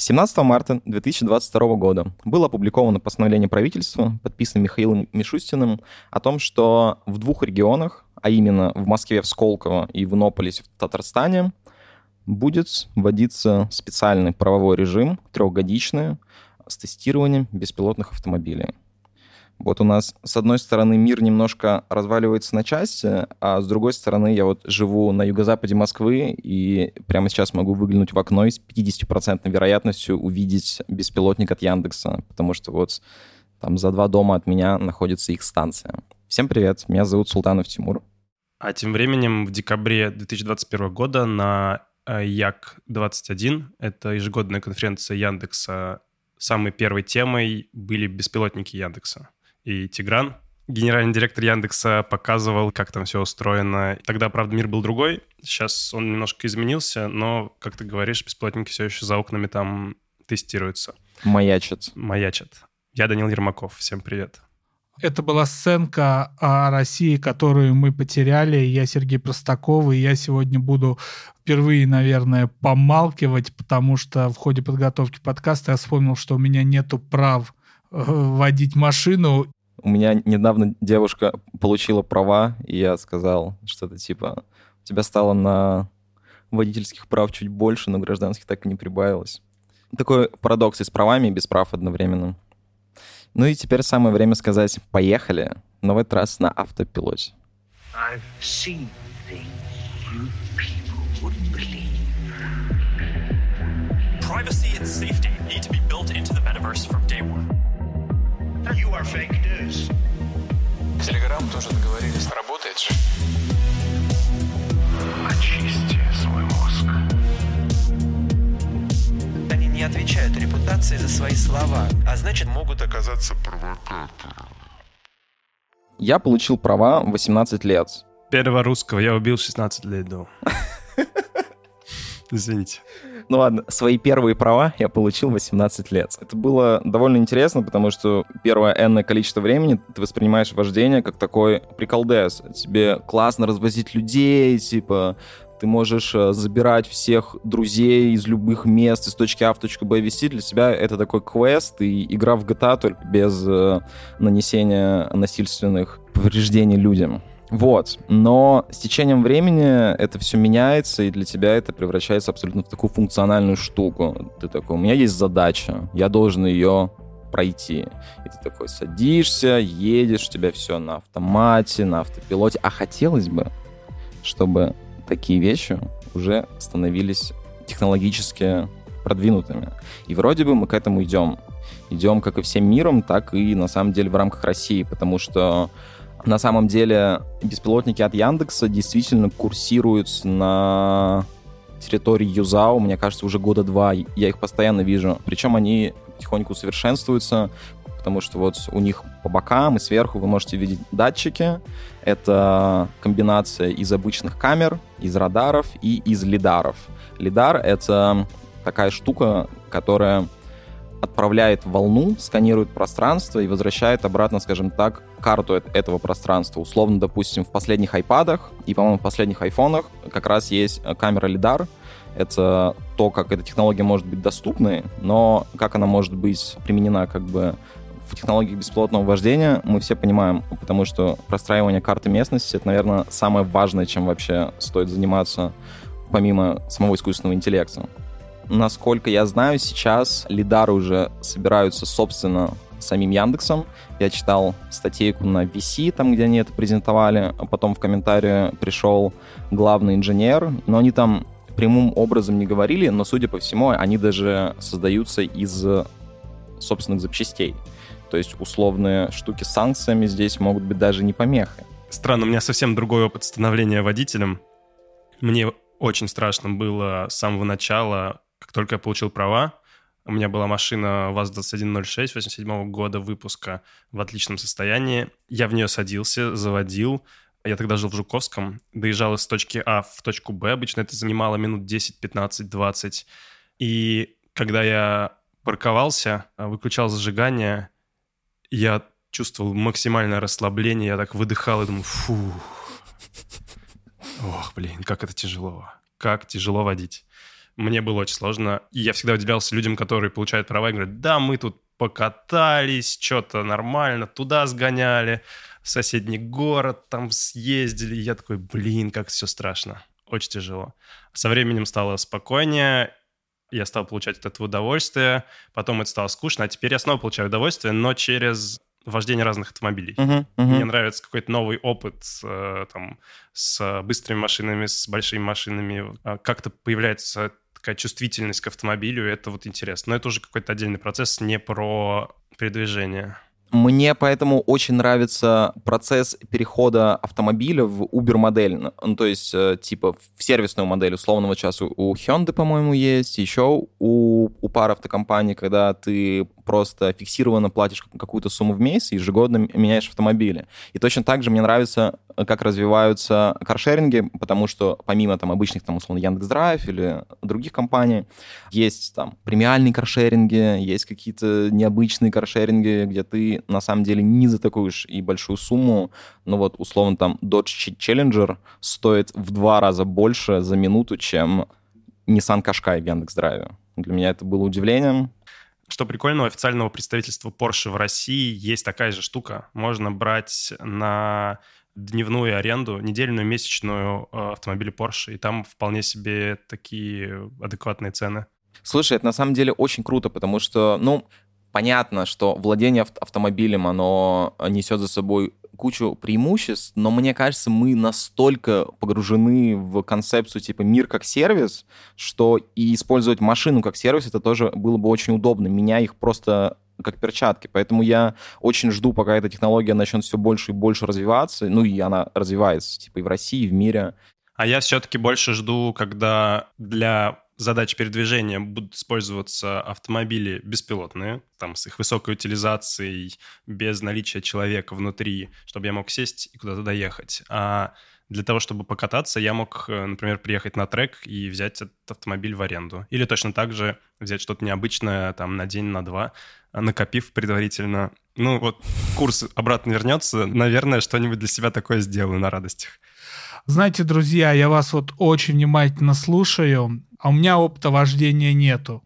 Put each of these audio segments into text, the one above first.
17 марта 2022 года было опубликовано постановление правительства, подписанное Михаилом Мишустиным, о том, что в двух регионах, а именно в Москве, в Сколково и в Иннополисе в Татарстане, будет вводиться специальный правовой режим, трехгодичный, с тестированием беспилотных автомобилей. Вот у нас, с одной стороны, мир немножко разваливается на части, а с другой стороны, я вот живу на юго-западе Москвы, и прямо сейчас могу выглянуть в окно и с 50% вероятностью увидеть беспилотник от Яндекса, потому что вот там за два дома от меня находится их станция. Всем привет, меня зовут Султанов Тимур. А тем временем в декабре 2021 года на э, Як-21, это ежегодная конференция Яндекса, самой первой темой были беспилотники Яндекса и Тигран. Генеральный директор Яндекса показывал, как там все устроено. Тогда, правда, мир был другой. Сейчас он немножко изменился, но, как ты говоришь, бесплатники все еще за окнами там тестируются. Маячат. Маячат. Я Данил Ермаков. Всем привет. Это была сценка о России, которую мы потеряли. Я Сергей Простаков, и я сегодня буду впервые, наверное, помалкивать, потому что в ходе подготовки подкаста я вспомнил, что у меня нету прав водить машину. У меня недавно девушка получила права, и я сказал что-то типа, у тебя стало на водительских прав чуть больше, но гражданских так и не прибавилось. Такой парадокс и с правами, и без прав одновременно. Ну и теперь самое время сказать «поехали», но в этот раз на автопилоте. I've seen Privacy and safety need to be built into the metaverse from day one. Телеграм тоже договорились. Работает же. Очисти свой мозг. Они не отвечают репутации за свои слова, а значит могут оказаться провокатором. Я получил права 18 лет. Первого русского я убил 16 лет до. Извините. Ну ладно, свои первые права я получил 18 лет. Это было довольно интересно, потому что первое энное количество времени ты воспринимаешь вождение как такой приколдес. Тебе классно развозить людей, типа ты можешь э, забирать всех друзей из любых мест, из точки А в точку Б вести. Для тебя это такой квест и игра в GTA только без э, нанесения насильственных повреждений людям. Вот. Но с течением времени это все меняется, и для тебя это превращается абсолютно в такую функциональную штуку. Ты такой, у меня есть задача, я должен ее пройти. И ты такой садишься, едешь, у тебя все на автомате, на автопилоте. А хотелось бы, чтобы такие вещи уже становились технологически продвинутыми. И вроде бы мы к этому идем. Идем как и всем миром, так и на самом деле в рамках России, потому что на самом деле беспилотники от Яндекса действительно курсируют на территории Юзао, мне кажется, уже года два. Я их постоянно вижу. Причем они потихоньку совершенствуются, потому что вот у них по бокам и сверху вы можете видеть датчики. Это комбинация из обычных камер, из радаров и из лидаров. Лидар — это такая штука, которая отправляет волну, сканирует пространство и возвращает обратно, скажем так, карту этого пространства. Условно, допустим, в последних айпадах и, по-моему, в последних айфонах как раз есть э, камера лидар. Это то, как эта технология может быть доступной, но как она может быть применена как бы в технологиях бесплотного вождения мы все понимаем, потому что простраивание карты местности — это, наверное, самое важное, чем вообще стоит заниматься помимо самого искусственного интеллекта насколько я знаю, сейчас лидары уже собираются, собственно, самим Яндексом. Я читал статейку на VC, там, где они это презентовали, а потом в комментарии пришел главный инженер, но они там прямым образом не говорили, но, судя по всему, они даже создаются из собственных запчастей. То есть условные штуки с санкциями здесь могут быть даже не помехой. Странно, у меня совсем другой опыт становления водителем. Мне очень страшно было с самого начала как только я получил права, у меня была машина ВАЗ-2106 87 года выпуска в отличном состоянии. Я в нее садился, заводил. Я тогда жил в Жуковском, доезжал из точки А в точку Б. Обычно это занимало минут 10, 15, 20. И когда я парковался, выключал зажигание, я чувствовал максимальное расслабление. Я так выдыхал и думал, фу. Ох, блин, как это тяжело. Как тяжело водить мне было очень сложно. И я всегда удивлялся людям, которые получают права и говорят, да, мы тут покатались, что-то нормально, туда сгоняли, в соседний город там съездили. И я такой, блин, как все страшно. Очень тяжело. Со временем стало спокойнее, я стал получать от этого удовольствие, потом это стало скучно, а теперь я снова получаю удовольствие, но через вождение разных автомобилей. Мгм, мгм. Мне нравится какой-то новый опыт э, там, с быстрыми машинами, с большими машинами. А Как-то появляется такая чувствительность к автомобилю, это вот интересно. Но это уже какой-то отдельный процесс, не про передвижение. Мне поэтому очень нравится процесс перехода автомобиля в Uber-модель. Ну, то есть, э, типа, в сервисную модель условного часа у Hyundai, по-моему, есть, еще у, у пар автокомпаний, когда ты просто фиксированно платишь какую-то сумму в месяц и ежегодно меняешь автомобили. И точно так же мне нравится, как развиваются каршеринги, потому что помимо там обычных, там, условно, Яндекс.Драйв или других компаний, есть там премиальные каршеринги, есть какие-то необычные каршеринги, где ты на самом деле не за такую уж и большую сумму, ну вот условно там Dodge Challenger стоит в два раза больше за минуту, чем Nissan Qashqai в Яндекс.Драйве. Для меня это было удивлением. Что прикольно, у официального представительства Porsche в России есть такая же штука. Можно брать на дневную аренду, недельную, месячную э, автомобили Porsche, и там вполне себе такие адекватные цены. Слушай, это на самом деле очень круто, потому что, ну, понятно, что владение авт- автомобилем, оно несет за собой кучу преимуществ, но мне кажется, мы настолько погружены в концепцию типа мир как сервис, что и использовать машину как сервис, это тоже было бы очень удобно. Меня их просто как перчатки. Поэтому я очень жду, пока эта технология начнет все больше и больше развиваться. Ну и она развивается, типа и в России, и в мире. А я все-таки больше жду, когда для задач передвижения будут использоваться автомобили беспилотные, там с их высокой утилизацией, без наличия человека внутри, чтобы я мог сесть и куда-то доехать. А для того, чтобы покататься, я мог, э, например, приехать на трек и взять этот автомобиль в аренду. Или точно так же взять что-то необычное там на день, на два, а, накопив предварительно. Ну вот курс обратно вернется, наверное, что-нибудь для себя такое сделаю на радостях. Знаете, друзья, я вас вот очень внимательно слушаю, а у меня опыта вождения нету.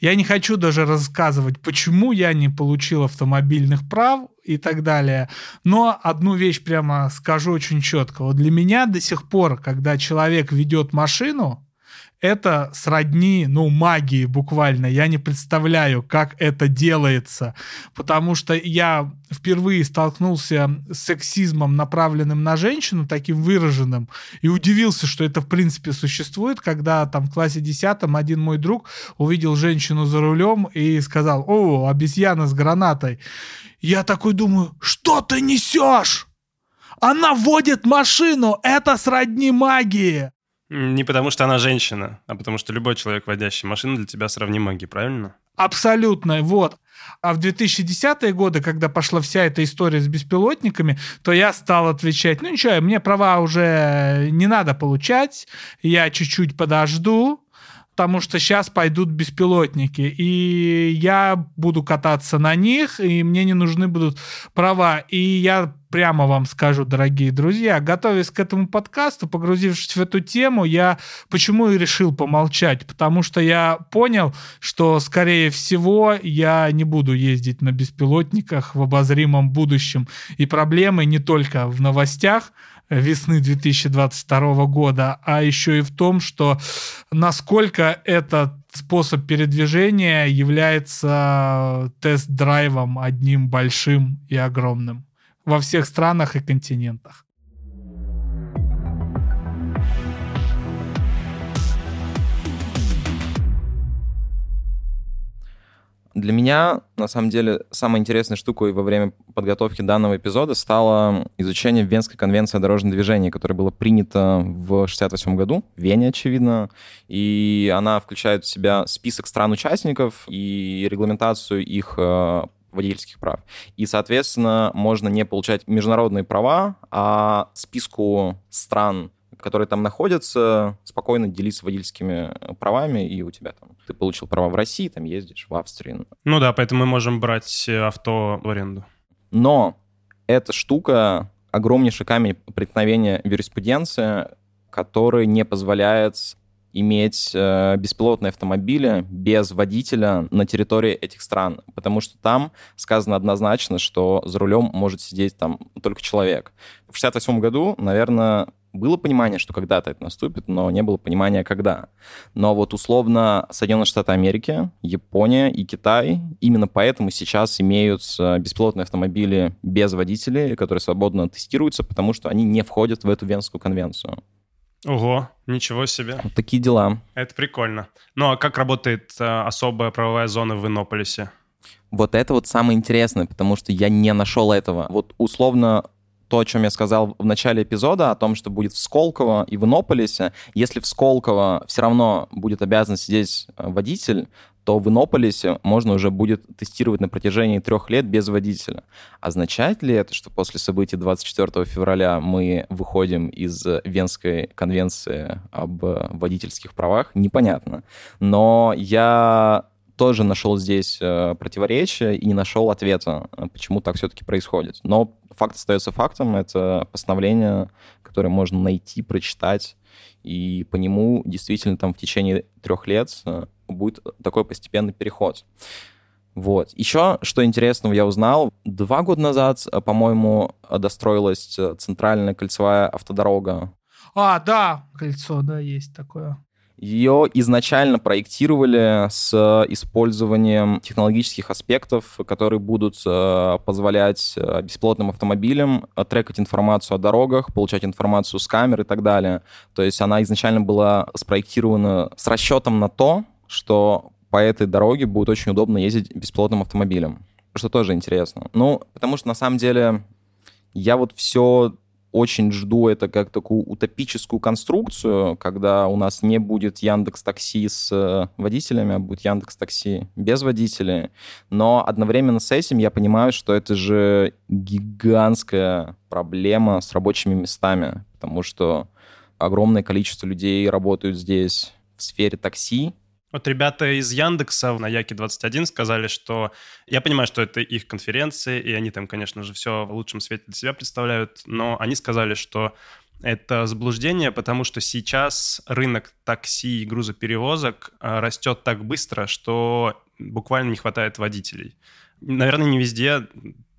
Я не хочу даже рассказывать, почему я не получил автомобильных прав и так далее. Но одну вещь прямо скажу очень четко. Вот для меня до сих пор, когда человек ведет машину, это сродни, ну, магии буквально. Я не представляю, как это делается, потому что я впервые столкнулся с сексизмом, направленным на женщину, таким выраженным, и удивился, что это в принципе существует, когда там в классе 10 один мой друг увидел женщину за рулем и сказал, о, обезьяна с гранатой. Я такой думаю, что ты несешь? Она водит машину, это сродни магии. Не потому, что она женщина, а потому, что любой человек, водящий машину, для тебя сравним магии, правильно? Абсолютно, вот. А в 2010-е годы, когда пошла вся эта история с беспилотниками, то я стал отвечать, ну ничего, мне права уже не надо получать, я чуть-чуть подожду, потому что сейчас пойдут беспилотники, и я буду кататься на них, и мне не нужны будут права. И я прямо вам скажу, дорогие друзья, готовясь к этому подкасту, погрузившись в эту тему, я почему и решил помолчать, потому что я понял, что, скорее всего, я не буду ездить на беспилотниках в обозримом будущем. И проблемы не только в новостях, весны 2022 года, а еще и в том, что насколько этот способ передвижения является тест-драйвом одним большим и огромным во всех странах и континентах. Для меня, на самом деле, самой интересной штукой во время подготовки данного эпизода стало изучение Венской конвенции о дорожном движении, которая была принята в 68 году, в Вене, очевидно, и она включает в себя список стран-участников и регламентацию их э, водительских прав. И, соответственно, можно не получать международные права, а списку стран, которые там находятся, спокойно делиться водительскими правами, и у тебя там ты получил права в России, там ездишь, в Австрии. Ну да, поэтому мы можем брать авто в аренду. Но эта штука огромнейший камень преткновения в юриспруденции, который не позволяет иметь э, беспилотные автомобили без водителя на территории этих стран, потому что там сказано однозначно, что за рулем может сидеть там только человек. В 68 году, наверное, было понимание, что когда-то это наступит, но не было понимания, когда. Но вот условно Соединенные Штаты Америки, Япония и Китай именно поэтому сейчас имеют беспилотные автомобили без водителей, которые свободно тестируются, потому что они не входят в эту Венскую конвенцию. Ого, ничего себе. Вот такие дела. Это прикольно. Ну а как работает э, особая правовая зона в Иннополисе? Вот это вот самое интересное, потому что я не нашел этого. Вот условно то, о чем я сказал в начале эпизода, о том, что будет в Сколково и в Иннополисе. Если в Сколково все равно будет обязан сидеть э, водитель, то в Иннополисе можно уже будет тестировать на протяжении трех лет без водителя. Означает ли это, что после событий 24 февраля мы выходим из Венской конвенции об водительских правах? Непонятно. Но я тоже нашел здесь э, противоречия и не нашел ответа, э, почему так все-таки происходит. Но факт остается фактом. Это постановление, которое можно найти, прочитать, и по нему действительно там в течение трех лет э, будет такой постепенный переход. Вот. Еще, что интересного я узнал, два года назад, по-моему, достроилась центральная кольцевая автодорога. А, да, кольцо, да, есть такое. Ее изначально проектировали с использованием технологических аспектов, которые будут э, позволять э, беспилотным автомобилям трекать информацию о дорогах, получать информацию с камер и так далее. То есть она изначально была спроектирована с расчетом на то, что по этой дороге будет очень удобно ездить беспилотным автомобилем. Что тоже интересно. Ну, потому что на самом деле я вот все очень жду это как такую утопическую конструкцию, когда у нас не будет Яндекс Такси с э, водителями, а будет Яндекс Такси без водителей. Но одновременно с этим я понимаю, что это же гигантская проблема с рабочими местами, потому что огромное количество людей работают здесь в сфере такси, вот ребята из Яндекса на Яке-21 сказали, что я понимаю, что это их конференции, и они там, конечно же, все в лучшем свете для себя представляют, но они сказали, что это заблуждение, потому что сейчас рынок такси и грузоперевозок а, растет так быстро, что буквально не хватает водителей. Наверное, не везде,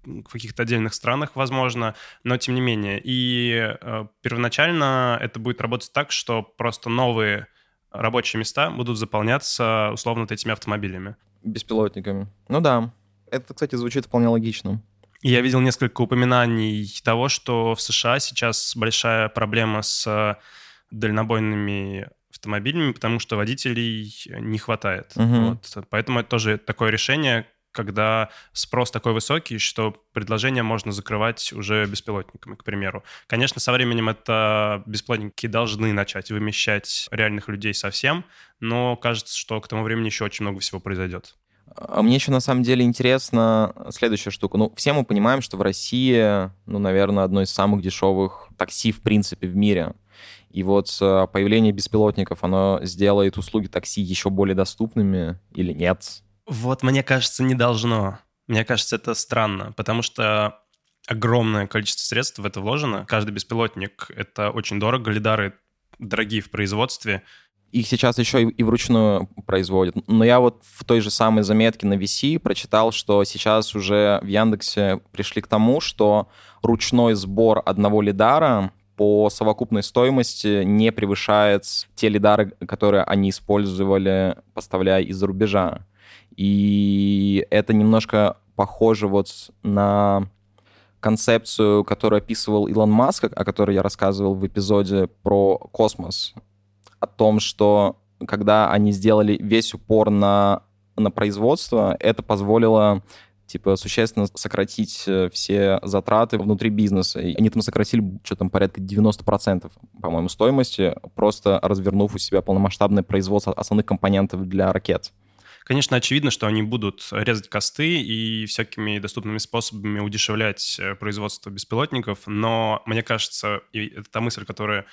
в каких-то отдельных странах, возможно, но тем не менее. И э, первоначально это будет работать так, что просто новые рабочие места будут заполняться условно вот этими автомобилями. Беспилотниками. Ну да. Это, кстати, звучит вполне логично. Я видел несколько упоминаний того, что в США сейчас большая проблема с дальнобойными автомобилями, потому что водителей не хватает. Угу. Вот. Поэтому это тоже такое решение, когда спрос такой высокий, что предложение можно закрывать уже беспилотниками, к примеру. Конечно, со временем это беспилотники должны начать вымещать реальных людей совсем, но кажется, что к тому времени еще очень много всего произойдет. А мне еще на самом деле интересно следующая штука. Ну, все мы понимаем, что в России, ну, наверное, одно из самых дешевых такси, в принципе, в мире. И вот э, появление беспилотников, оно сделает услуги такси еще более доступными или нет? Вот мне кажется, не должно. Мне кажется, это странно, потому что огромное количество средств в это вложено. Каждый беспилотник — это очень дорого. Лидары дорогие в производстве. Их сейчас еще и вручную производят. Но я вот в той же самой заметке на VC прочитал, что сейчас уже в Яндексе пришли к тому, что ручной сбор одного лидара по совокупной стоимости не превышает те лидары, которые они использовали, поставляя из-за рубежа. И это немножко похоже вот на концепцию, которую описывал Илон Маск, о которой я рассказывал в эпизоде про космос. О том, что когда они сделали весь упор на, на производство, это позволило типа существенно сократить э, все затраты внутри бизнеса. И они там сократили что там порядка 90%, по-моему, стоимости, просто развернув у себя полномасштабное производство основных компонентов для ракет. Конечно, очевидно, что они будут резать косты и всякими доступными способами удешевлять э, производство беспилотников, но мне кажется, и это та мысль, которая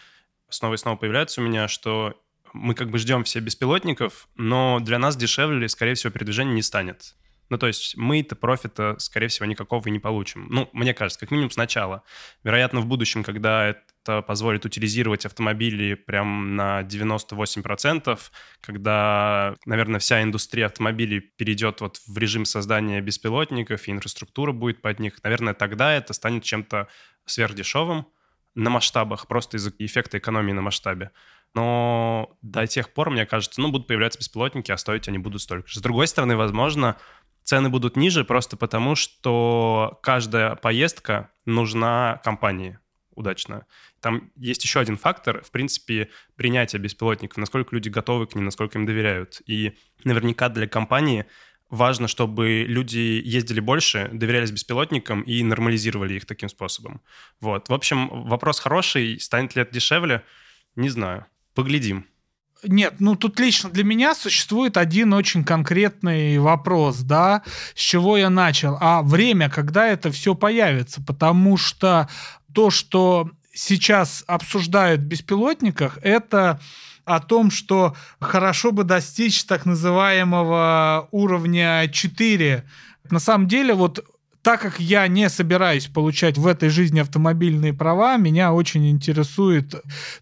снова и снова появляется у меня, что мы как бы ждем все беспилотников, но для нас дешевле, скорее всего, передвижение не станет. Ну, то есть мы-то профита, скорее всего, никакого и не получим. Ну, мне кажется, как минимум сначала. Вероятно, в будущем, когда это позволит утилизировать автомобили прям на 98%, когда, наверное, вся индустрия автомобилей перейдет вот в режим создания беспилотников, и инфраструктура будет под них, наверное, тогда это станет чем-то сверхдешевым на масштабах, просто из-за эффекта экономии на масштабе. Но до тех пор, мне кажется, ну, будут появляться беспилотники, а стоить они будут столько же. С другой стороны, возможно, цены будут ниже просто потому, что каждая поездка нужна компании удачно. Там есть еще один фактор, в принципе, принятия беспилотников, насколько люди готовы к ним, насколько им доверяют. И наверняка для компании важно, чтобы люди ездили больше, доверялись беспилотникам и нормализировали их таким способом. Вот. В общем, вопрос хороший. Станет ли это дешевле? Не знаю. Поглядим. Нет, ну тут лично для меня существует один очень конкретный вопрос, да, с чего я начал. А время, когда это все появится, потому что то, что сейчас обсуждают в беспилотниках, это о том, что хорошо бы достичь так называемого уровня 4. На самом деле, вот так как я не собираюсь получать в этой жизни автомобильные права, меня очень интересует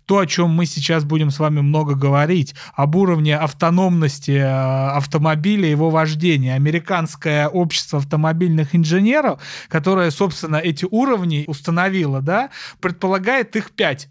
то, о чем мы сейчас будем с вами много говорить, об уровне автономности э, автомобиля его вождения. Американское общество автомобильных инженеров, которое, собственно, эти уровни установило, да, предполагает их пять.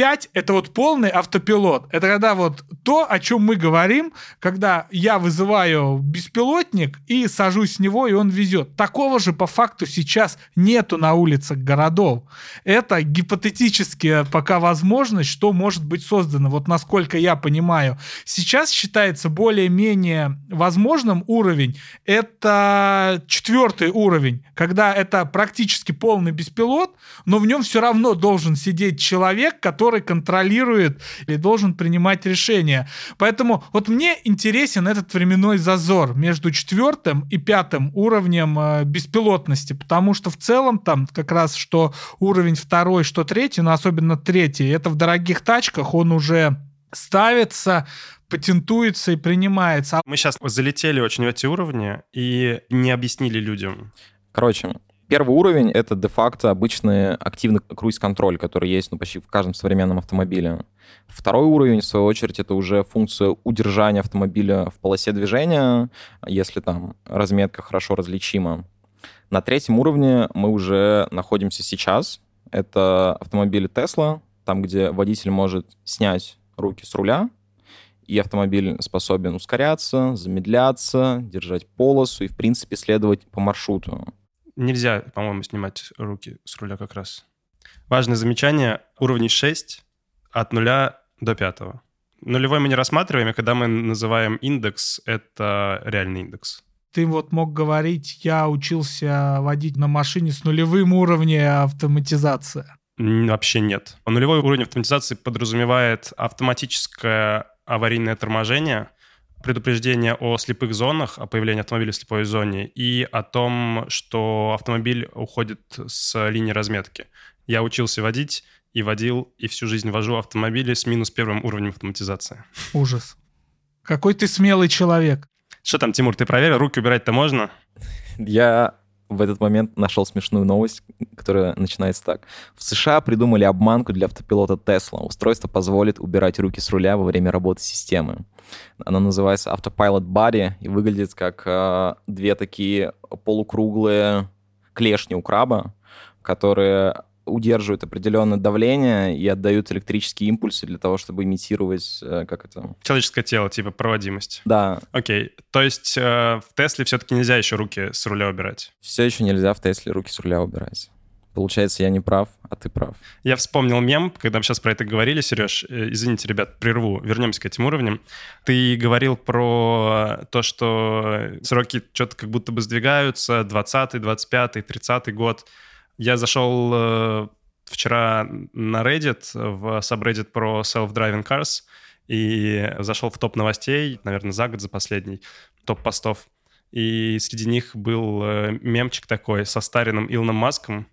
5 — это вот полный автопилот. Это когда вот то, о чем мы говорим, когда я вызываю беспилотник и сажусь с него, и он везет. Такого же по факту сейчас нету на улицах городов. Это гипотетически пока возможность, что может быть создано. Вот насколько я понимаю. Сейчас считается более-менее возможным уровень. Это четвертый уровень, когда это практически полный беспилот, но в нем все равно должен сидеть человек, который который контролирует или должен принимать решения. Поэтому вот мне интересен этот временной зазор между четвертым и пятым уровнем э, беспилотности, потому что в целом там как раз что уровень второй, что третий, но особенно третий, это в дорогих тачках он уже ставится, патентуется и принимается. Мы сейчас залетели очень в эти уровни и не объяснили людям. Короче, Первый уровень — это де-факто обычный активный круиз-контроль, который есть ну, почти в каждом современном автомобиле. Второй уровень, в свою очередь, это уже функция удержания автомобиля в полосе движения, если там разметка хорошо различима. На третьем уровне мы уже находимся сейчас. Это автомобили Tesla, там, где водитель может снять руки с руля, и автомобиль способен ускоряться, замедляться, держать полосу и, в принципе, следовать по маршруту. Нельзя, по-моему, снимать руки с руля как раз. Важное замечание. Уровни 6 от 0 до 5. Нулевой мы не рассматриваем, и когда мы называем индекс, это реальный индекс. Ты вот мог говорить, я учился водить на машине с нулевым уровнем автоматизации. Вообще нет. Нулевой уровень автоматизации подразумевает автоматическое аварийное торможение — предупреждение о слепых зонах, о появлении автомобиля в слепой зоне и о том, что автомобиль уходит с линии разметки. Я учился водить и водил, и всю жизнь вожу автомобили с минус первым уровнем автоматизации. Ужас. Какой ты смелый человек. Что там, Тимур, ты проверил, руки убирать-то можно? Я в этот момент нашел смешную новость, которая начинается так. В США придумали обманку для автопилота Tesla. Устройство позволит убирать руки с руля во время работы системы. Она называется Autopilot Body и выглядит как э, две такие полукруглые клешни у краба, которые удерживают определенное давление и отдают электрические импульсы для того, чтобы имитировать, э, как это... Человеческое тело, типа проводимость. Да. Окей. То есть э, в Тесле все-таки нельзя еще руки с руля убирать? Все еще нельзя в Тесле руки с руля убирать. Получается, я не прав, а ты прав. Я вспомнил мем, когда мы сейчас про это говорили, Сереж. Э, извините, ребят, прерву. Вернемся к этим уровням. Ты говорил про то, что сроки что-то как будто бы сдвигаются. 20 25 30 год. Я зашел э, вчера на Reddit, в subreddit про self-driving cars, и зашел в топ новостей, наверное, за год, за последний, топ постов. И среди них был э, мемчик такой со старенным Илоном Маском,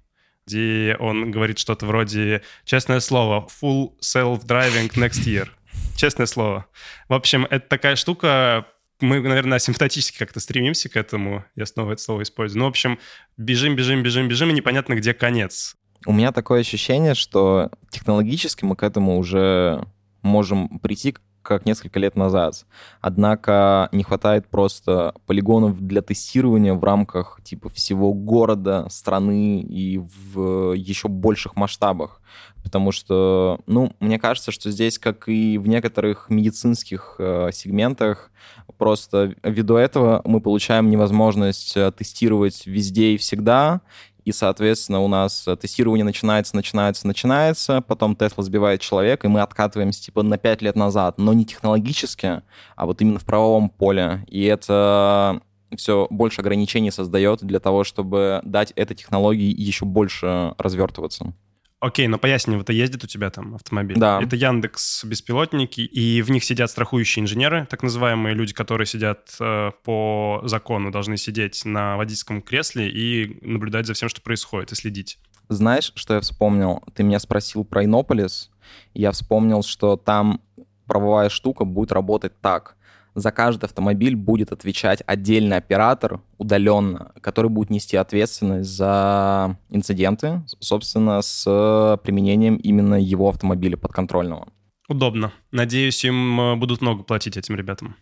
где он говорит что-то вроде «Честное слово, full self-driving next year». Честное слово. В общем, это такая штука, мы, наверное, симптотически как-то стремимся к этому. Я снова это слово использую. Ну, в общем, бежим, бежим, бежим, бежим, и непонятно, где конец. У меня такое ощущение, что технологически мы к этому уже можем прийти как несколько лет назад. Однако не хватает просто полигонов для тестирования в рамках типа всего города, страны и в еще больших масштабах. Потому что, ну, мне кажется, что здесь, как и в некоторых медицинских э, сегментах, просто ввиду этого мы получаем невозможность э, тестировать везде и всегда, и, соответственно, у нас тестирование начинается, начинается, начинается, потом Тесла сбивает человека, и мы откатываемся типа на 5 лет назад, но не технологически, а вот именно в правовом поле. И это все больше ограничений создает для того, чтобы дать этой технологии еще больше развертываться. Окей, но поясни, вот ездит у тебя там автомобиль. Да. Это Яндекс беспилотники, и в них сидят страхующие инженеры, так называемые люди, которые сидят э, по закону, должны сидеть на водительском кресле и наблюдать за всем, что происходит, и следить. Знаешь, что я вспомнил? Ты меня спросил про Иннополис, я вспомнил, что там правовая штука будет работать так за каждый автомобиль будет отвечать отдельный оператор удаленно, который будет нести ответственность за инциденты, собственно, с применением именно его автомобиля подконтрольного. Удобно. Надеюсь, им э, будут много платить этим ребятам.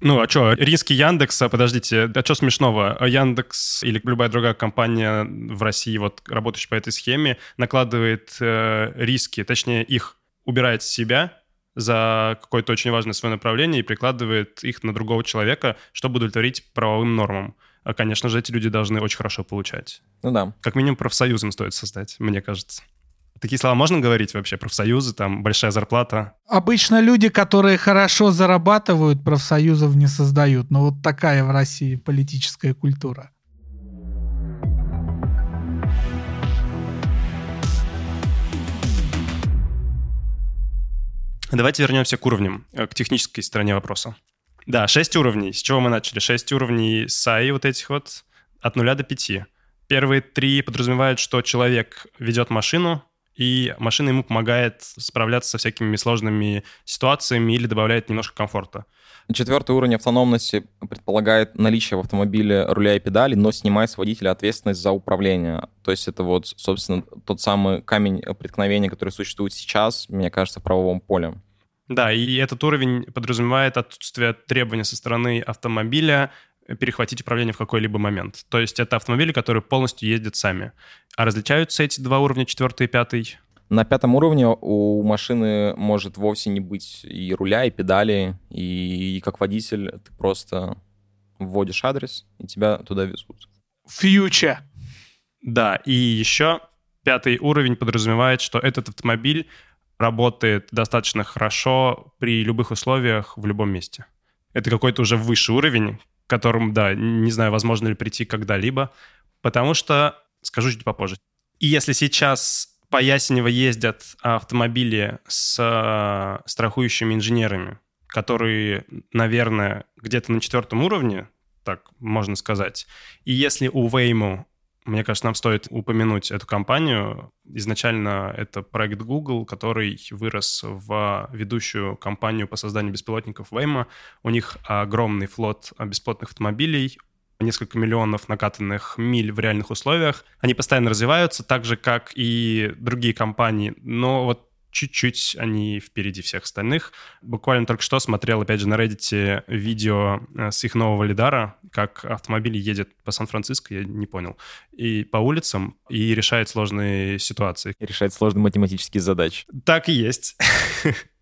Ну, а что, риски Яндекса, подождите, а что смешного? Яндекс или любая другая компания в России, вот работающая по этой схеме, накладывает э, риски, точнее, их убирает с себя, за какое-то очень важное свое направление и прикладывает их на другого человека, чтобы удовлетворить правовым нормам. А, конечно же, эти люди должны очень хорошо получать. Ну да. Как минимум профсоюзом стоит создать, мне кажется. Такие слова можно говорить вообще? Профсоюзы, там, большая зарплата? Обычно люди, которые хорошо зарабатывают, профсоюзов не создают. Но вот такая в России политическая культура. Давайте вернемся к уровням, э, к технической стороне вопроса. Да, 6 уровней. С чего мы начали? 6 уровней SAI вот этих вот от 0 до 5. Первые три подразумевают, что человек ведет машину, и машина ему помогает справляться со всякими сложными ситуациями или добавляет немножко комфорта. Четвертый уровень автономности предполагает наличие в автомобиле руля и педали, но снимает с водителя ответственность за управление. То есть это вот, собственно, тот самый камень преткновения, который существует сейчас, мне кажется, в правовом поле. Да, и этот уровень подразумевает отсутствие требования со стороны автомобиля перехватить управление в какой-либо момент. То есть это автомобили, которые полностью ездят сами. А различаются эти два уровня, четвертый и пятый? На пятом уровне у машины может вовсе не быть и руля, и педали, и, и как водитель ты просто вводишь адрес, и тебя туда везут. Future. Да, и еще пятый уровень подразумевает, что этот автомобиль работает достаточно хорошо при любых условиях в любом месте. Это какой-то уже высший уровень, к которому, да, не знаю, возможно ли прийти когда-либо, потому что, скажу чуть попозже. И если сейчас по Ясенево ездят автомобили с э, страхующими инженерами, которые, наверное, где-то на четвертом уровне, так можно сказать. И если у Waymo мне кажется, нам стоит упомянуть эту компанию. Изначально это проект Google, который вырос в ведущую компанию по созданию беспилотников Waymo. У них огромный флот бесплатных автомобилей, несколько миллионов накатанных миль в реальных условиях. Они постоянно развиваются, так же, как и другие компании. Но вот чуть-чуть они впереди всех остальных. Буквально только что смотрел, опять же, на Reddit видео э, с их нового лидара, как автомобиль едет по Сан-Франциско, я не понял, и по улицам, и решает сложные ситуации. И решает сложные математические задачи. Так и есть.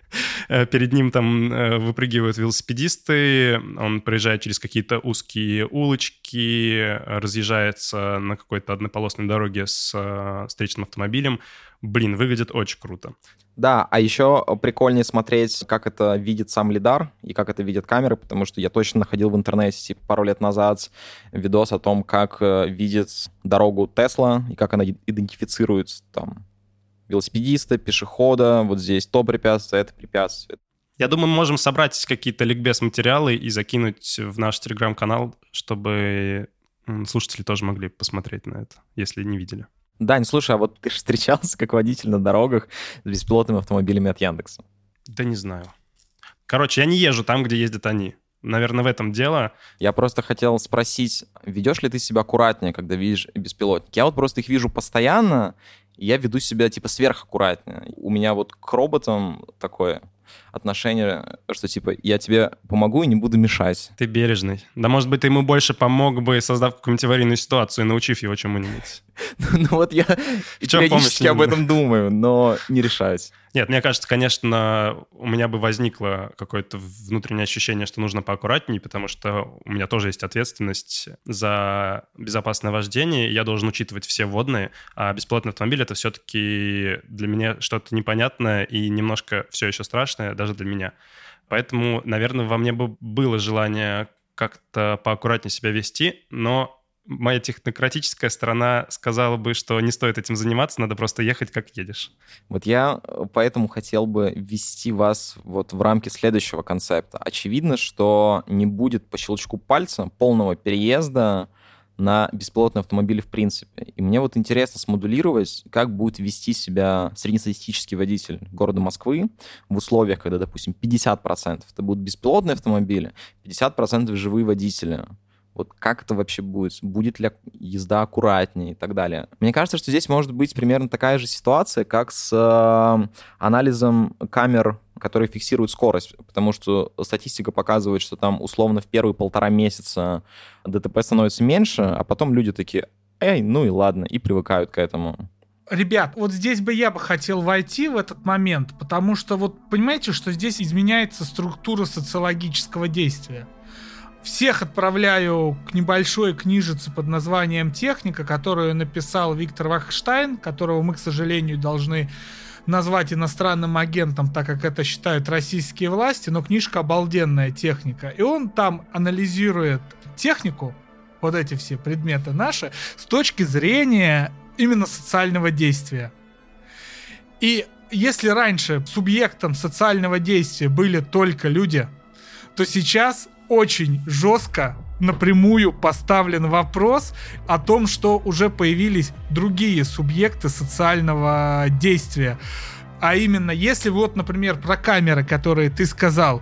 Э, перед ним там э, выпрыгивают велосипедисты, он проезжает через какие-то узкие улочки, разъезжается на какой-то однополосной дороге с э, встречным автомобилем. Блин, выглядит очень круто. Да, а еще прикольнее смотреть, как это видит сам лидар и как это видят камеры, потому что я точно находил в интернете типа, пару лет назад видос о том, как видит дорогу Тесла и как она идентифицирует там велосипедиста, пешехода, вот здесь то препятствие, это препятствие. Я думаю, мы можем собрать какие-то ликбез-материалы и закинуть в наш телеграм-канал, чтобы слушатели тоже могли посмотреть на это, если не видели. Дань, слушай, а вот ты же встречался как водитель на дорогах с беспилотными автомобилями от Яндекса? Да не знаю. Короче, я не езжу там, где ездят они. Наверное, в этом дело. Я просто хотел спросить, ведешь ли ты себя аккуратнее, когда видишь беспилотники? Я вот просто их вижу постоянно, я веду себя типа сверхаккуратнее. У меня вот к роботам такое отношение, что типа я тебе помогу и не буду мешать. Ты бережный. Да, может быть, ты ему больше помог бы, создав какую-нибудь аварийную ситуацию и научив его чему-нибудь. Ну вот я периодически об этом думаю, но не решаюсь. Нет, мне кажется, конечно, у меня бы возникло какое-то внутреннее ощущение, что нужно поаккуратнее, потому что у меня тоже есть ответственность за безопасное вождение, я должен учитывать все водные, а беспилотный автомобиль — это все-таки для меня что-то непонятное и немножко все еще страшное даже для меня. Поэтому, наверное, во мне бы было желание как-то поаккуратнее себя вести, но моя технократическая сторона сказала бы, что не стоит этим заниматься, надо просто ехать, как едешь. Вот я э, поэтому хотел бы ввести вас вот в рамки следующего концепта. Очевидно, что не будет по щелчку пальца полного переезда на беспилотные автомобили в принципе. И мне вот интересно смодулировать, как будет вести себя среднестатистический водитель города Москвы в условиях, когда, допустим, 50% это будут беспилотные автомобили, 50% живые водители. Вот как это вообще будет? Будет ли езда аккуратнее и так далее? Мне кажется, что здесь может быть примерно такая же ситуация, как с э, анализом камер, которые фиксируют скорость, потому что статистика показывает, что там условно в первые полтора месяца ДТП становится меньше, а потом люди такие, эй, ну и ладно, и привыкают к этому. Ребят, вот здесь бы я бы хотел войти в этот момент, потому что вот понимаете, что здесь изменяется структура социологического действия. Всех отправляю к небольшой книжице под названием «Техника», которую написал Виктор Вахштайн, которого мы, к сожалению, должны назвать иностранным агентом, так как это считают российские власти, но книжка обалденная техника. И он там анализирует технику, вот эти все предметы наши, с точки зрения именно социального действия. И если раньше субъектом социального действия были только люди, то сейчас очень жестко напрямую поставлен вопрос о том, что уже появились другие субъекты социального действия. А именно, если вот, например, про камеры, которые ты сказал,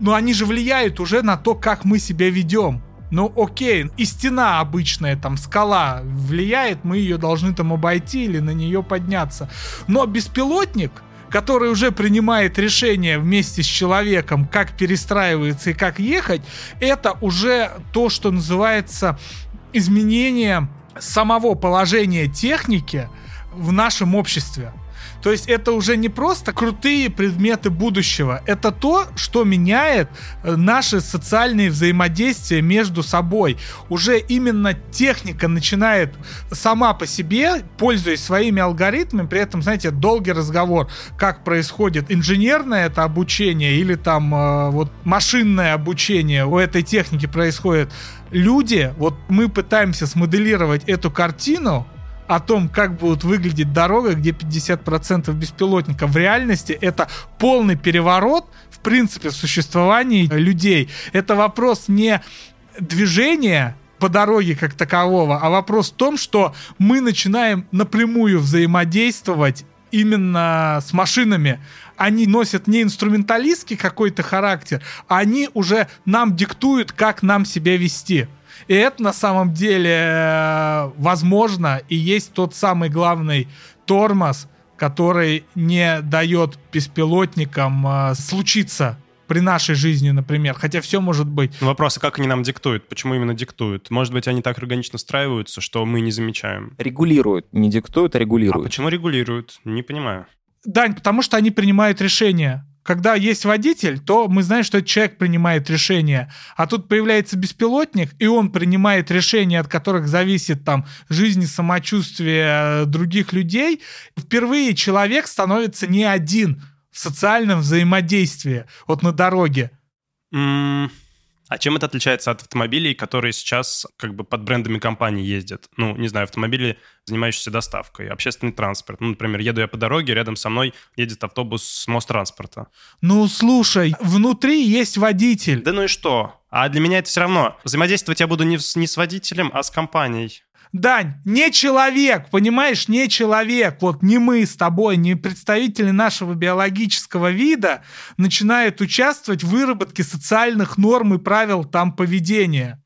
ну они же влияют уже на то, как мы себя ведем. Ну окей, и стена обычная, там скала влияет, мы ее должны там обойти или на нее подняться. Но беспилотник, который уже принимает решение вместе с человеком, как перестраивается и как ехать, это уже то, что называется изменение самого положения техники в нашем обществе. То есть это уже не просто крутые предметы будущего, это то, что меняет э, наши социальные взаимодействия между собой. Уже именно техника начинает сама по себе, пользуясь своими алгоритмами, при этом, знаете, долгий разговор, как происходит инженерное это обучение или там э, вот машинное обучение у этой техники происходит. Люди, вот мы пытаемся смоделировать эту картину, о том, как будет выглядеть дорога, где 50% беспилотников. В реальности это полный переворот, в принципе, в существовании людей. Это вопрос не движения по дороге как такового, а вопрос в том, что мы начинаем напрямую взаимодействовать именно с машинами. Они носят не инструменталистский какой-то характер, а они уже нам диктуют, как нам себя вести. И это на самом деле э, возможно и есть тот самый главный тормоз, который не дает беспилотникам э, случиться при нашей жизни, например, хотя все может быть. Вопрос, а как они нам диктуют? Почему именно диктуют? Может быть, они так органично встраиваются, что мы не замечаем? Регулируют. Не диктуют, а регулируют. А почему регулируют? Не понимаю. Дань, потому что они принимают решения когда есть водитель, то мы знаем, что человек принимает решение. А тут появляется беспилотник, и он принимает решения, от которых зависит там жизнь и самочувствие э, других людей. Впервые человек становится не один в социальном взаимодействии вот на дороге. Mm. А чем это отличается от автомобилей, которые сейчас как бы под брендами компаний ездят? Ну, не знаю, автомобили, занимающиеся доставкой, общественный транспорт. Ну, например, еду я по дороге, рядом со мной едет автобус с Мостранспорта. Ну, слушай, внутри есть водитель. Да ну и что? А для меня это все равно. Взаимодействовать я буду не, с, не с водителем, а с компанией. Дань, не человек, понимаешь, не человек. Вот не мы с тобой, не представители нашего биологического вида начинают участвовать в выработке социальных норм и правил там поведения.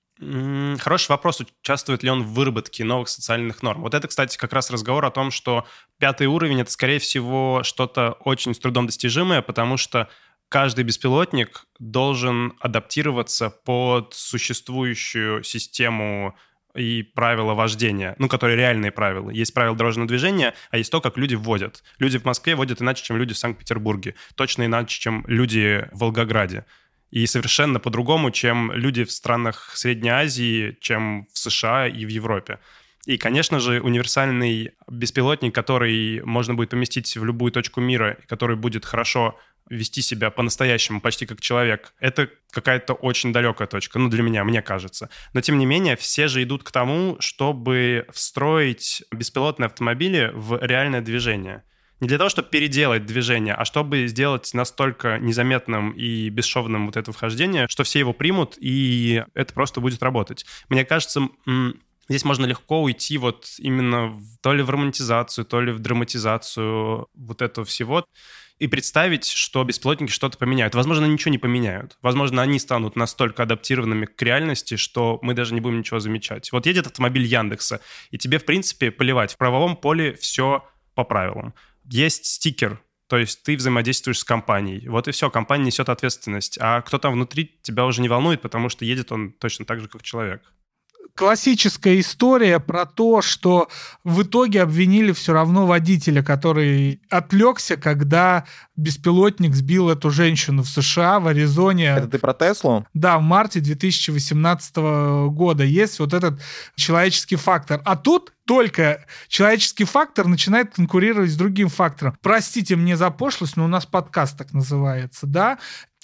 Хороший вопрос, участвует ли он в выработке новых социальных норм. Вот это, кстати, как раз разговор о том, что пятый уровень — это, скорее всего, что-то очень с трудом достижимое, потому что каждый беспилотник должен адаптироваться под существующую систему и правила вождения, ну, которые реальные правила. Есть правила дорожного движения, а есть то, как люди вводят. Люди в Москве водят иначе, чем люди в Санкт-Петербурге. Точно иначе, чем люди в Волгограде и совершенно по-другому, чем люди в странах Средней Азии, чем в США и в Европе. И, конечно же, универсальный беспилотник, который можно будет поместить в любую точку мира, который будет хорошо вести себя по-настоящему, почти как человек, это какая-то очень далекая точка, ну, для меня, мне кажется. Но, тем не менее, все же идут к тому, чтобы встроить беспилотные автомобили в реальное движение. Не для того, чтобы переделать движение, а чтобы сделать настолько незаметным и бесшовным вот это вхождение, что все его примут, и это просто будет работать. Мне кажется, Здесь можно легко уйти вот именно то ли в романтизацию, то ли в драматизацию вот этого всего и представить, что беспилотники что-то поменяют. Возможно, ничего не поменяют. Возможно, они станут настолько адаптированными к реальности, что мы даже не будем ничего замечать. Вот едет автомобиль Яндекса, и тебе, в принципе, поливать. В правовом поле все по правилам есть стикер, то есть ты взаимодействуешь с компанией. Вот и все, компания несет ответственность. А кто там внутри, тебя уже не волнует, потому что едет он точно так же, как человек классическая история про то, что в итоге обвинили все равно водителя, который отвлекся, когда беспилотник сбил эту женщину в США, в Аризоне. Это ты про Теслу? Да, в марте 2018 года есть вот этот человеческий фактор. А тут только человеческий фактор начинает конкурировать с другим фактором. Простите мне за пошлость, но у нас подкаст так называется, да?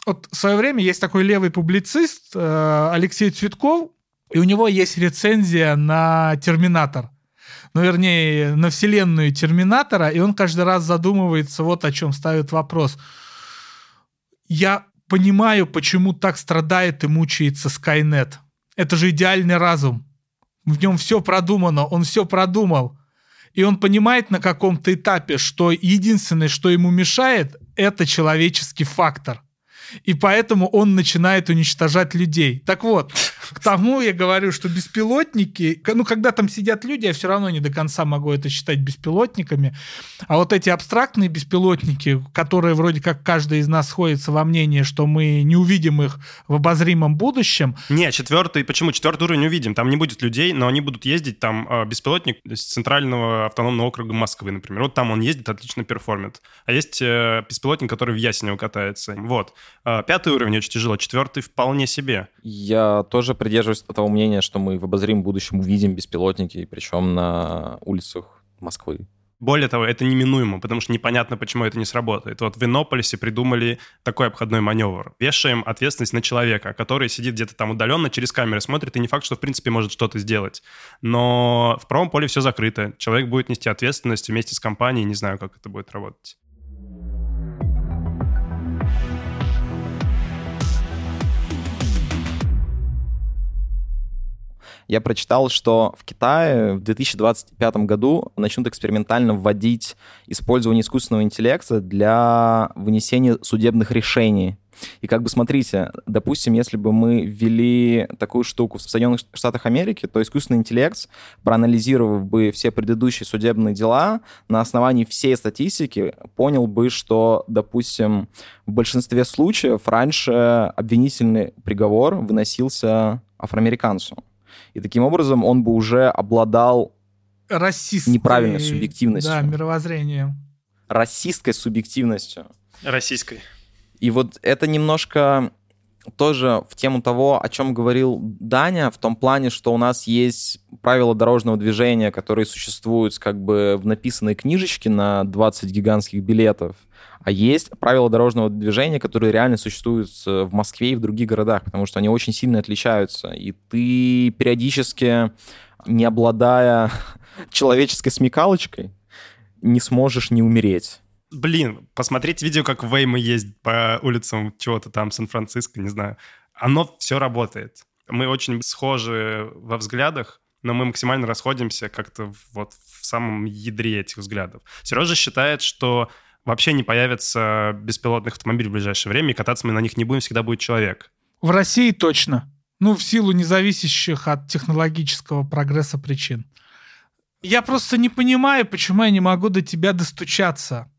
Вот в свое время есть такой левый публицист э, Алексей Цветков, и у него есть рецензия на «Терминатор». Ну, вернее, на вселенную Терминатора, и он каждый раз задумывается вот о чем, ставит вопрос. Я понимаю, почему так страдает и мучается Скайнет. Это же идеальный разум. В нем все продумано, он все продумал. И он понимает на каком-то этапе, что единственное, что ему мешает, это человеческий фактор. И поэтому он начинает уничтожать людей. Так вот, к тому я говорю, что беспилотники, ну, когда там сидят люди, я все равно не до конца могу это считать беспилотниками. А вот эти абстрактные беспилотники, которые вроде как каждый из нас сходится во мнении, что мы не увидим их в обозримом будущем. Не, четвертый, почему? Четвертый уровень увидим. Там не будет людей, но они будут ездить, там э, беспилотник с центрального автономного округа Москвы, например. Вот там он ездит, отлично перформит. А есть э, беспилотник, который в Ясенево катается. Вот. Э, пятый уровень очень тяжело, четвертый вполне себе. Я тоже придерживаюсь того мнения, что мы в обозримом будущем увидим беспилотники, причем на улицах Москвы. Более того, это неминуемо, потому что непонятно, почему это не сработает. Вот в Иннополисе придумали такой обходной маневр. Вешаем ответственность на человека, который сидит где-то там удаленно, через камеры смотрит, и не факт, что в принципе может что-то сделать. Но в правом поле все закрыто. Человек будет нести ответственность вместе с компанией, не знаю, как это будет работать. Я прочитал, что в Китае в 2025 году начнут экспериментально вводить использование искусственного интеллекта для вынесения судебных решений. И как бы смотрите, допустим, если бы мы ввели такую штуку в Соединенных Штатах Америки, то искусственный интеллект, проанализировав бы все предыдущие судебные дела, на основании всей статистики понял бы, что, допустим, в большинстве случаев раньше обвинительный приговор выносился афроамериканцу. И таким образом он бы уже обладал Расистской, неправильной субъективностью. Да, мировоззрением. Расистской субъективностью. Российской. И вот это немножко тоже в тему того, о чем говорил Даня, в том плане, что у нас есть правила дорожного движения, которые существуют как бы в написанной книжечке на 20 гигантских билетов, а есть правила дорожного движения, которые реально существуют в Москве и в других городах, потому что они очень сильно отличаются. И ты периодически, не обладая человеческой смекалочкой, не сможешь не умереть. Блин, посмотреть видео, как Вейма ездит по улицам чего-то там, Сан-Франциско, не знаю. Оно все работает. Мы очень схожи во взглядах, но мы максимально расходимся как-то вот в самом ядре этих взглядов. Сережа считает, что вообще не появится беспилотных автомобилей в ближайшее время, и кататься мы на них не будем, всегда будет человек. В России точно. Ну, в силу независящих от технологического прогресса причин. Я просто не понимаю, почему я не могу до тебя достучаться.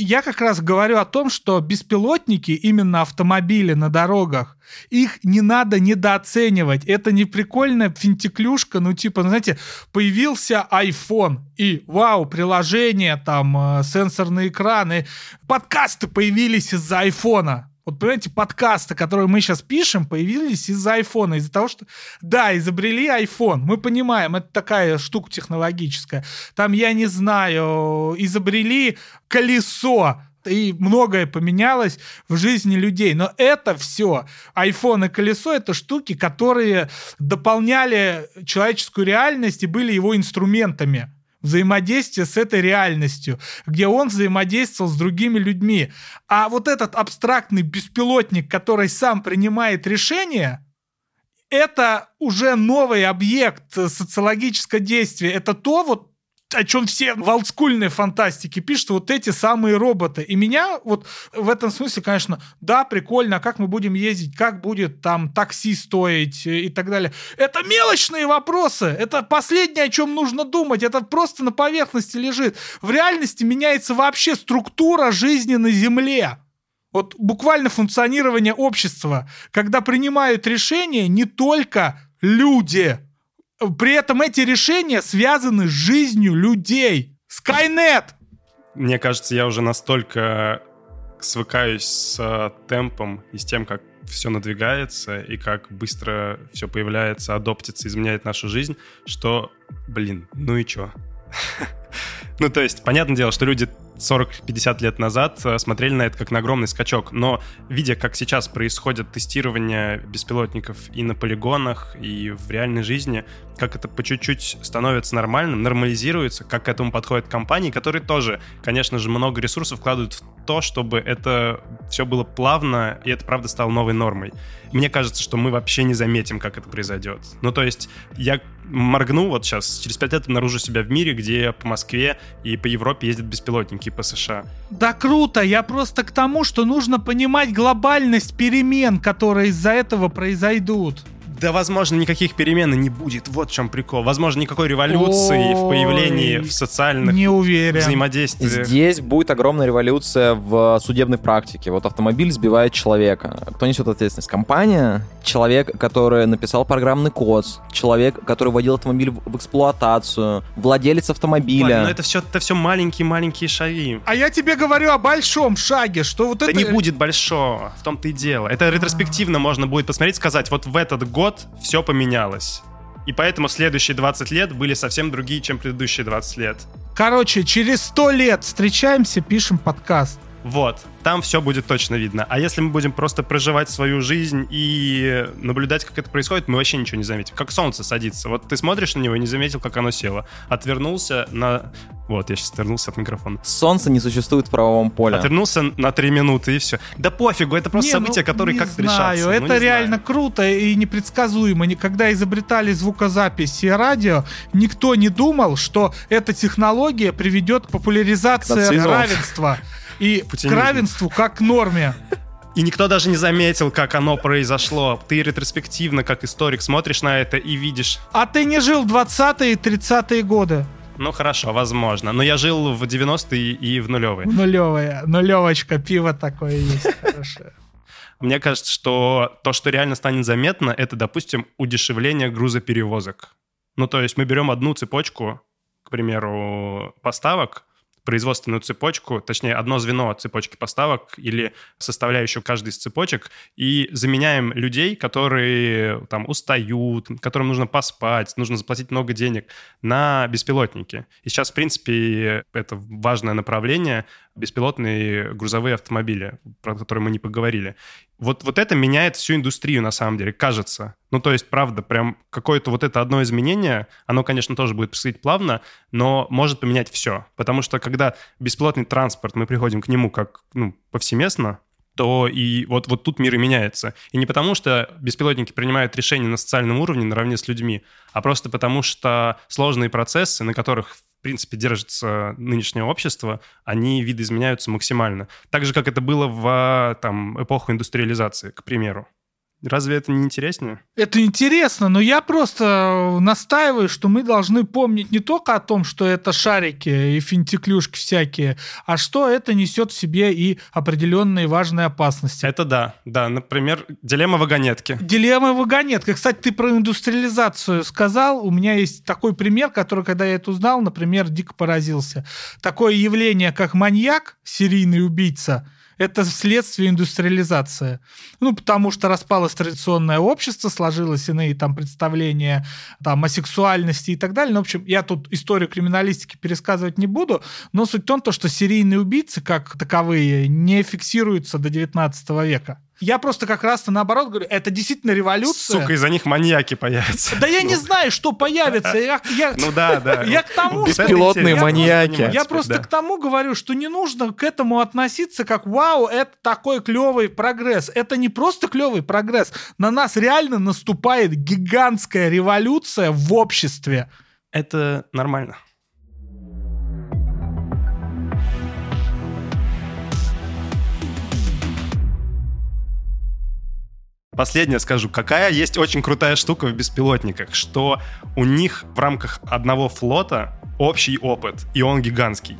Я как раз говорю о том, что беспилотники, именно автомобили на дорогах, их не надо недооценивать. Это не прикольная финтиклюшка, ну типа, ну, знаете, появился iPhone, и вау, приложение, там, э, сенсорные экраны, подкасты появились из-за айфона. Вот, понимаете, подкасты, которые мы сейчас пишем, появились из-за айфона, из-за того, что, да, изобрели iPhone. Мы понимаем, это такая штука технологическая. Там, я не знаю, изобрели колесо, и многое поменялось в жизни людей. Но это все, iPhone и колесо, это штуки, которые дополняли человеческую реальность и были его инструментами взаимодействие с этой реальностью, где он взаимодействовал с другими людьми. А вот этот абстрактный беспилотник, который сам принимает решения, это уже новый объект социологического действия. Это то, вот о чем все в олдскульной фантастике пишут, вот эти самые роботы. И меня вот в этом смысле, конечно, да, прикольно, а как мы будем ездить, как будет там такси стоить и так далее. Это мелочные вопросы, это последнее, о чем нужно думать, это просто на поверхности лежит. В реальности меняется вообще структура жизни на Земле. Вот буквально функционирование общества, когда принимают решения не только люди, при этом эти решения связаны с жизнью людей. Skynet! Мне кажется, я уже настолько свыкаюсь с темпом и с тем, как все надвигается и как быстро все появляется, адоптится, изменяет нашу жизнь, что, блин, ну и чё? Ну, то есть, понятное дело, что люди 40-50 лет назад э, смотрели на это как на огромный скачок. Но видя, как сейчас происходит тестирование беспилотников и на полигонах, и в реальной жизни, как это по чуть-чуть становится нормальным, нормализируется, как к этому подходят компании, которые тоже, конечно же, много ресурсов вкладывают в то, чтобы это все было плавно, и это, правда, стало новой нормой. Мне кажется, что мы вообще не заметим, как это произойдет. Ну, то есть, я моргну вот сейчас, через пять лет обнаружу себя в мире, где по Москве и по Европе ездят беспилотники по США. Да круто, я просто к тому, что нужно понимать глобальность перемен, которые из-за этого произойдут. Да, возможно, никаких перемен не будет. Вот в чем прикол. Возможно, никакой революции в появлении в социальных не уверен. взаимодействиях. Здесь будет огромная революция в судебной практике. Вот автомобиль сбивает человека. Кто несет ответственность? Компания? Человек, который написал программный код? Человек, который вводил автомобиль в эксплуатацию? Владелец автомобиля? Вань, но это все, это все маленькие-маленькие шаги. А я тебе говорю о большом шаге, что вот да это... не будет большого, в том-то и дело. Это ретроспективно можно будет посмотреть, сказать, вот в этот год год все поменялось. И поэтому следующие 20 лет были совсем другие, чем предыдущие 20 лет. Короче, через 100 лет встречаемся, пишем подкаст. Вот, там все будет точно видно. А если мы будем просто проживать свою жизнь и наблюдать, как это происходит, мы вообще ничего не заметим. Как солнце садится. Вот ты смотришь на него и не заметил, как оно село. Отвернулся на... Вот, я сейчас отвернулся от микрофона. Солнце не существует в правовом поле. Отвернулся на три минуты и все. Да пофигу, это просто Не, события, ну, которые не как-то знаю, решатся. Это Ну, не реально знаю. круто и непредсказуемо. Когда изобретали звукозапись и радио, никто не думал, что эта технология приведет к популяризации Нацизму. равенства и к Путинизму. равенству как к норме. И никто даже не заметил, как оно произошло. Ты ретроспективно, как историк, смотришь на это и видишь, А ты не жил в 20-е и 30-е годы. ну хорошо, возможно. Но я жил в 90-е и в нулевые. Нулевая. Нулевочка, пиво такое есть хорошее. Мне кажется, что то, что реально станет заметно, это, допустим, удешевление грузоперевозок. Ну, то есть мы берем одну цепочку, к примеру, поставок, производственную цепочку, точнее, одно звено цепочки поставок или составляющую каждой из цепочек, и заменяем людей, которые там устают, которым нужно поспать, нужно заплатить много денег, на беспилотники. И сейчас, в принципе, это важное направление беспилотные грузовые автомобили, про которые мы не поговорили. Вот, вот это меняет всю индустрию, на самом деле, кажется. Ну, то есть, правда, прям какое-то вот это одно изменение, оно, конечно, тоже будет происходить плавно, но может поменять все. Потому что, когда беспилотный транспорт, мы приходим к нему как, ну, повсеместно, то и вот, вот тут мир и меняется. И не потому, что беспилотники принимают решения на социальном уровне наравне с людьми, а просто потому, что сложные процессы, на которых в принципе, держится нынешнее общество, они видоизменяются максимально. Так же, как это было в там, эпоху индустриализации, к примеру. Разве это не интереснее? Это интересно, но я просто настаиваю, что мы должны помнить не только о том, что это шарики и финтиклюшки всякие, а что это несет в себе и определенные важные опасности. Это да, да. Например, дилемма вагонетки. Дилемма вагонетки. Кстати, ты про индустриализацию сказал. У меня есть такой пример, который, когда я это узнал, например, дико поразился. Такое явление, как маньяк, серийный убийца – это следствие индустриализации. Ну, потому что распалось традиционное общество, сложилось иные там представления там, о сексуальности и так далее. Ну, в общем, я тут историю криминалистики пересказывать не буду, но суть в том, что серийные убийцы, как таковые, не фиксируются до 19 века. Я просто как раз-то наоборот говорю, это действительно революция. Сука, из-за них маньяки появятся. Да я не знаю, что появится. Я, я, ну да, да. Я к тому... Беспилотные я маньяки. Просто, я просто да. к тому говорю, что не нужно к этому относиться как «Вау, это такой клевый прогресс». Это не просто клевый прогресс. На нас реально наступает гигантская революция в обществе. Это нормально. Последнее скажу. Какая есть очень крутая штука в беспилотниках, что у них в рамках одного флота общий опыт, и он гигантский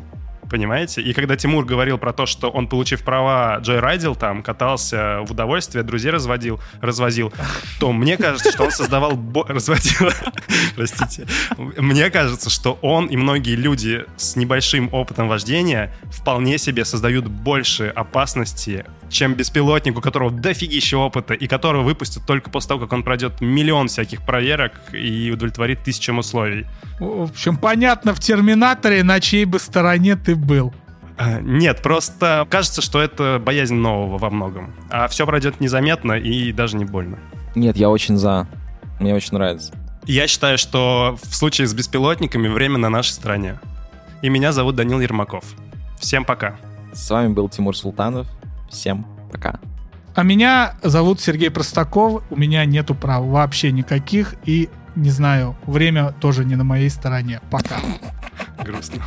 понимаете? И когда Тимур говорил про то, что он, получив права, Джой Райдил там, катался в удовольствие, друзей разводил, развозил, то мне кажется, что он создавал... Бо... Разводил, простите. Мне кажется, что он и многие люди с небольшим опытом вождения вполне себе создают больше опасности, чем беспилотник, у которого дофигища опыта, и которого выпустят только после того, как он пройдет миллион всяких проверок и удовлетворит тысячам условий. В общем, понятно в «Терминаторе», на чьей бы стороне ты был. А, нет, просто кажется, что это боязнь нового во многом. А все пройдет незаметно и даже не больно. Нет, я очень за. Мне очень нравится. Я считаю, что в случае с беспилотниками время на нашей стороне. И меня зовут Данил Ермаков. Всем пока. С вами был Тимур Султанов. Всем пока. А меня зовут Сергей Простаков. У меня нету прав вообще никаких. И, не знаю, время тоже не на моей стороне. Пока. Грустно.